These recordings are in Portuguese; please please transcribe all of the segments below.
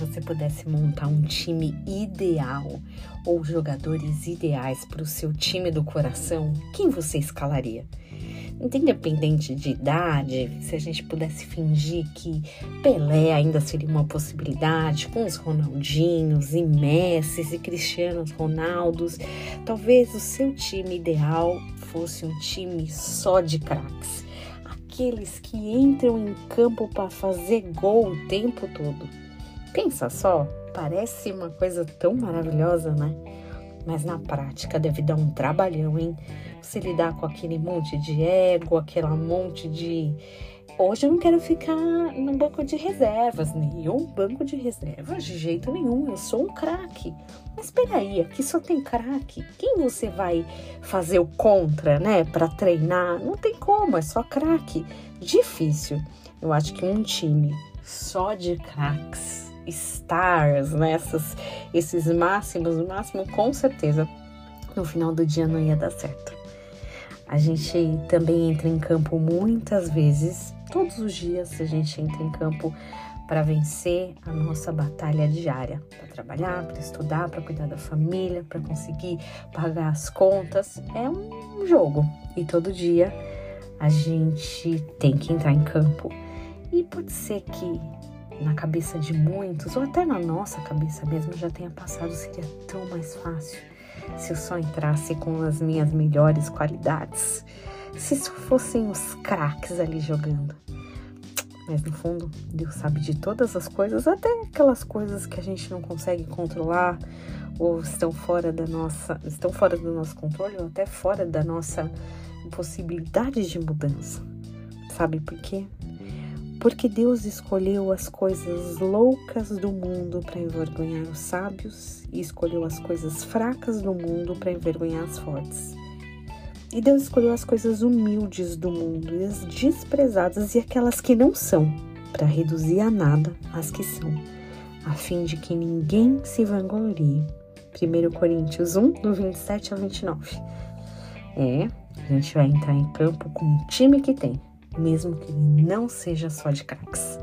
você pudesse montar um time ideal ou jogadores ideais para o seu time do coração, quem você escalaria? Independente de idade, se a gente pudesse fingir que Pelé ainda seria uma possibilidade, com os Ronaldinhos e Messi e Cristianos Ronaldos, talvez o seu time ideal fosse um time só de craques. Aqueles que entram em campo para fazer gol o tempo todo. Pensa só, parece uma coisa tão maravilhosa, né? Mas na prática deve dar um trabalhão, hein? Você lidar com aquele monte de ego, aquela monte de. Hoje eu não quero ficar no banco de reservas, nenhum banco de reservas, de jeito nenhum. Eu sou um craque. Mas espera aí, aqui só tem craque. Quem você vai fazer o contra, né? Para treinar? Não tem como, é só craque. Difícil. Eu acho que um time só de craques, stars, né? Essas, esses máximos, o máximo com certeza no final do dia não ia dar certo. A gente também entra em campo muitas vezes, todos os dias a gente entra em campo para vencer a nossa batalha diária, para trabalhar, para estudar, para cuidar da família, para conseguir pagar as contas. É um jogo e todo dia a gente tem que entrar em campo. E pode ser que na cabeça de muitos, ou até na nossa cabeça mesmo, já tenha passado, seria tão mais fácil se eu só entrasse com as minhas melhores qualidades, se fossem os craques ali jogando. Mas no fundo, Deus sabe de todas as coisas, até aquelas coisas que a gente não consegue controlar ou estão fora da nossa, estão fora do nosso controle ou até fora da nossa possibilidade de mudança. Sabe por quê? Porque Deus escolheu as coisas loucas do mundo para envergonhar os sábios e escolheu as coisas fracas do mundo para envergonhar as fortes. E Deus escolheu as coisas humildes do mundo e as desprezadas e aquelas que não são, para reduzir a nada as que são, a fim de que ninguém se vanglorie. 1 Coríntios 1, do 27 ao 29. É, a gente vai entrar em campo com o time que tem mesmo que ele não seja só de craques.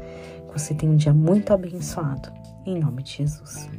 Que você tenha um dia muito abençoado. Em nome de Jesus.